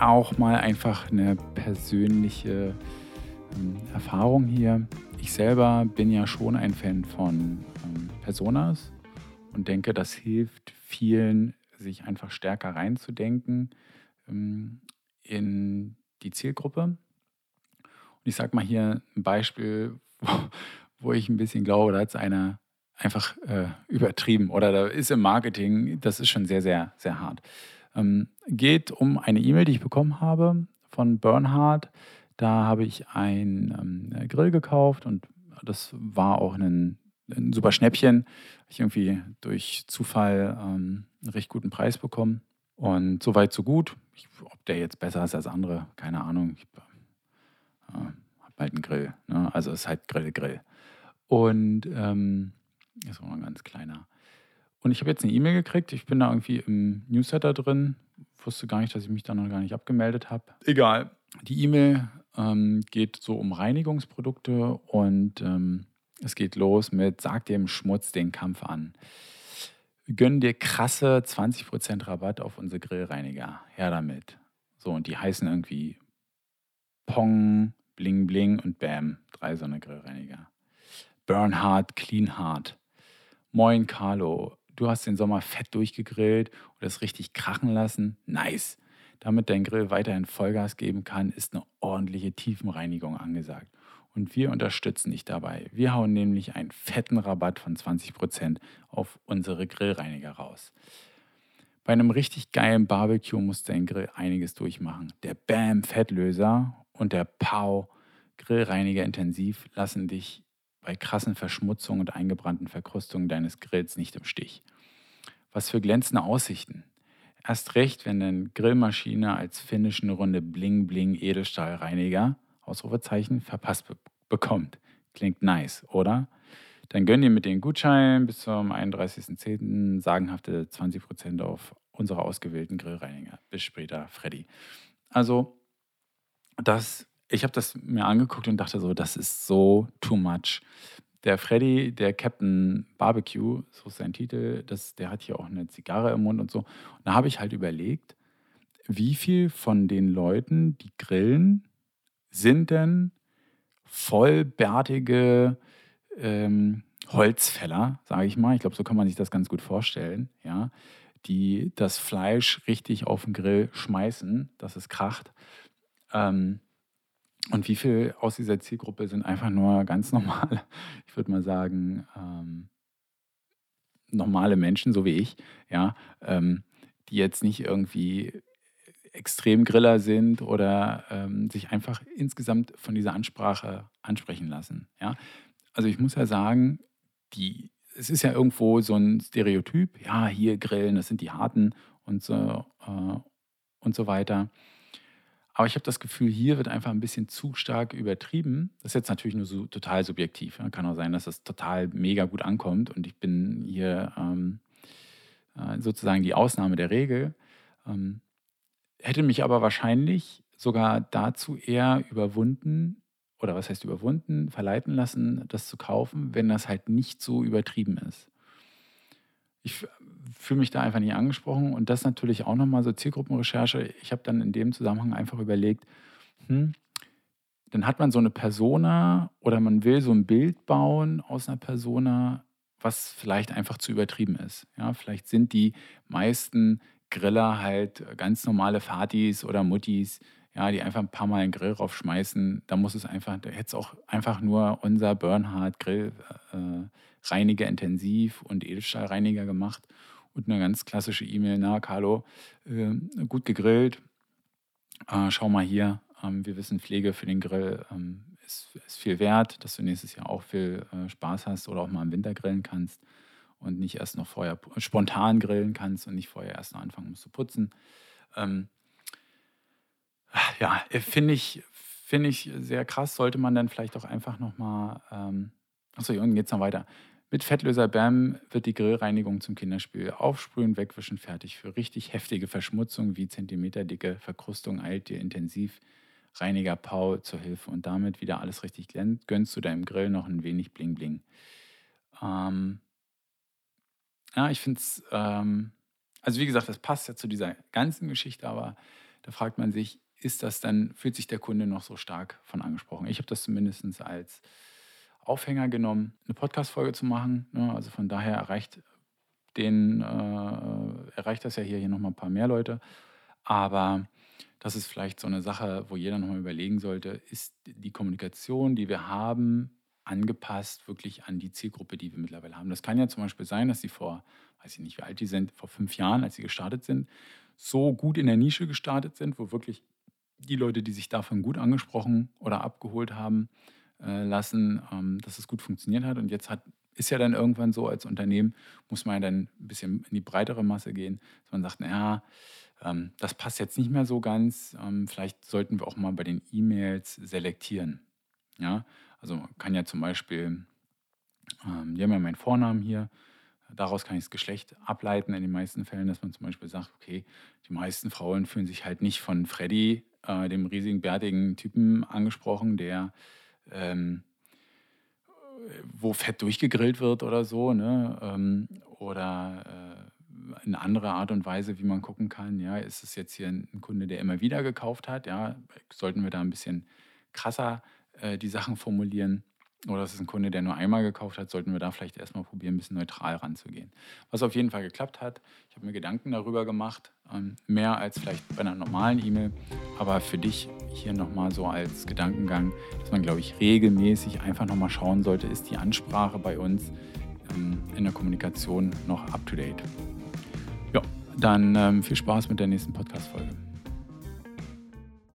auch mal einfach eine persönliche ähm, Erfahrung hier. Ich selber bin ja schon ein Fan von ähm, Personas und denke, das hilft vielen, sich einfach stärker reinzudenken ähm, in die Zielgruppe. Und ich sage mal hier ein Beispiel, wo, wo ich ein bisschen glaube, da hat es einer einfach äh, übertrieben oder da ist im Marketing, das ist schon sehr, sehr, sehr hart. Ähm, geht um eine E-Mail, die ich bekommen habe von Bernhard. Da habe ich einen ähm, Grill gekauft und das war auch ein, ein super Schnäppchen. Ich irgendwie durch Zufall ähm, einen recht guten Preis bekommen. Und so weit, so gut. Ich, ob der jetzt besser ist als andere, keine Ahnung. Ich äh, habe halt einen Grill. Ne? Also es ist halt Grill, Grill. Und ähm, ist auch ein ganz kleiner. Und ich habe jetzt eine E-Mail gekriegt. Ich bin da irgendwie im Newsletter drin. Wusste gar nicht, dass ich mich da noch gar nicht abgemeldet habe. Egal. Die E-Mail ähm, geht so um Reinigungsprodukte und ähm, es geht los mit Sag dem Schmutz den Kampf an. Gönn dir krasse 20% Rabatt auf unsere Grillreiniger. Her damit. So, und die heißen irgendwie Pong, Bling Bling und Bam. Drei so eine Grillreiniger. Bernhard, Clean Hard. Moin Carlo, du hast den Sommer fett durchgegrillt und es richtig krachen lassen. Nice. Damit dein Grill weiterhin Vollgas geben kann, ist eine ordentliche Tiefenreinigung angesagt. Und wir unterstützen dich dabei. Wir hauen nämlich einen fetten Rabatt von 20% auf unsere Grillreiniger raus. Bei einem richtig geilen Barbecue muss dein Grill einiges durchmachen. Der Bam Fettlöser und der Pow Grillreiniger intensiv lassen dich bei krassen Verschmutzungen und eingebrannten Verkrustungen deines Grills nicht im Stich. Was für glänzende Aussichten. Erst recht, wenn deine Grillmaschine als Finish eine Runde Bling Bling Edelstahlreiniger, Ausrufezeichen, verpasst be bekommt. Klingt nice, oder? Dann gönn dir mit den Gutscheinen bis zum 31.10. sagenhafte 20% auf unsere ausgewählten Grillreiniger. Bis später, Freddy. Also, das ich habe das mir angeguckt und dachte so, das ist so too much. Der Freddy, der Captain Barbecue, so ist sein Titel, das, der hat hier auch eine Zigarre im Mund und so. Und da habe ich halt überlegt, wie viel von den Leuten, die grillen, sind denn vollbärtige ähm, Holzfäller, sage ich mal. Ich glaube, so kann man sich das ganz gut vorstellen, ja, die das Fleisch richtig auf den Grill schmeißen, dass es kracht. Ähm, und wie viel aus dieser Zielgruppe sind einfach nur ganz normale, ich würde mal sagen, ähm, normale Menschen, so wie ich, ja, ähm, die jetzt nicht irgendwie extrem Griller sind oder ähm, sich einfach insgesamt von dieser Ansprache ansprechen lassen. Ja? Also ich muss ja sagen, die, es ist ja irgendwo so ein Stereotyp, ja, hier grillen, das sind die Harten und so, äh, und so weiter. Aber ich habe das Gefühl, hier wird einfach ein bisschen zu stark übertrieben. Das ist jetzt natürlich nur so total subjektiv. Kann auch sein, dass das total mega gut ankommt und ich bin hier ähm, äh, sozusagen die Ausnahme der Regel. Ähm, hätte mich aber wahrscheinlich sogar dazu eher überwunden, oder was heißt überwunden, verleiten lassen, das zu kaufen, wenn das halt nicht so übertrieben ist. Ich fühle mich da einfach nicht angesprochen. Und das natürlich auch nochmal so Zielgruppenrecherche. Ich habe dann in dem Zusammenhang einfach überlegt, hm, dann hat man so eine Persona oder man will so ein Bild bauen aus einer Persona, was vielleicht einfach zu übertrieben ist. Ja, vielleicht sind die meisten Griller halt ganz normale Fatis oder Muttis, ja, die einfach ein paar Mal einen Grill raufschmeißen. Da muss es einfach, da hätte es auch einfach nur unser Bernhard Grill äh, Reiniger intensiv und Edelstahlreiniger gemacht und eine ganz klassische E-Mail, na Carlo, äh, gut gegrillt, äh, schau mal hier, ähm, wir wissen, Pflege für den Grill ähm, ist, ist, viel wert, dass du nächstes Jahr auch viel äh, Spaß hast oder auch mal im Winter grillen kannst und nicht erst noch vorher spontan grillen kannst und nicht vorher erst noch anfangen musst zu putzen. Ähm, ja, finde ich, find ich sehr krass, sollte man dann vielleicht auch einfach nochmal, ähm, achso, und jetzt noch weiter. Mit Fettlöser BAM wird die Grillreinigung zum Kinderspiel. Aufsprühen, wegwischen, fertig. Für richtig heftige Verschmutzung wie zentimeterdicke Verkrustung eilt dir intensiv Reiniger Pau zur Hilfe und damit wieder alles richtig glänzt, gönnst du deinem Grill noch ein wenig Bling Bling. Ähm, ja, ich finde es, ähm, also wie gesagt, das passt ja zu dieser ganzen Geschichte, aber da fragt man sich, ist das dann, fühlt sich der Kunde noch so stark von angesprochen? Ich habe das zumindest als Aufhänger genommen, eine Podcast-Folge zu machen. Ne? Also von daher erreicht den, äh, erreicht das ja hier, hier nochmal ein paar mehr Leute. Aber das ist vielleicht so eine Sache, wo jeder nochmal überlegen sollte, ist die Kommunikation, die wir haben, angepasst wirklich an die Zielgruppe, die wir mittlerweile haben. Das kann ja zum Beispiel sein, dass sie vor, weiß ich nicht, wie alt die sind, vor fünf Jahren, als sie gestartet sind, so gut in der Nische gestartet sind, wo wirklich die Leute, die sich davon gut angesprochen oder abgeholt haben äh, lassen, ähm, dass es gut funktioniert hat. Und jetzt hat, ist ja dann irgendwann so, als Unternehmen muss man ja dann ein bisschen in die breitere Masse gehen, dass man sagt, naja, ähm, das passt jetzt nicht mehr so ganz. Ähm, vielleicht sollten wir auch mal bei den E-Mails selektieren. Ja, also man kann ja zum Beispiel, ähm, die haben ja meinen Vornamen hier, daraus kann ich das Geschlecht ableiten in den meisten Fällen, dass man zum Beispiel sagt, okay, die meisten Frauen fühlen sich halt nicht von Freddy, äh, dem riesigen, bärtigen Typen, angesprochen, der ähm, wo Fett durchgegrillt wird oder so, ne? Ähm, oder äh, eine andere Art und Weise, wie man gucken kann, ja, ist es jetzt hier ein, Kunde, der immer wieder gekauft hat, ja, sollten wir da ein bisschen krasser äh, die Sachen formulieren. Oder es ist ein Kunde, der nur einmal gekauft hat, sollten wir da vielleicht erstmal probieren, ein bisschen neutral ranzugehen. Was auf jeden Fall geklappt hat, ich habe mir Gedanken darüber gemacht, ähm, mehr als vielleicht bei einer normalen E-Mail, aber für dich hier nochmal so als Gedankengang, dass man, glaube ich, regelmäßig einfach nochmal schauen sollte, ist die Ansprache bei uns ähm, in der Kommunikation noch up-to-date. Ja, dann ähm, viel Spaß mit der nächsten Podcast-Folge.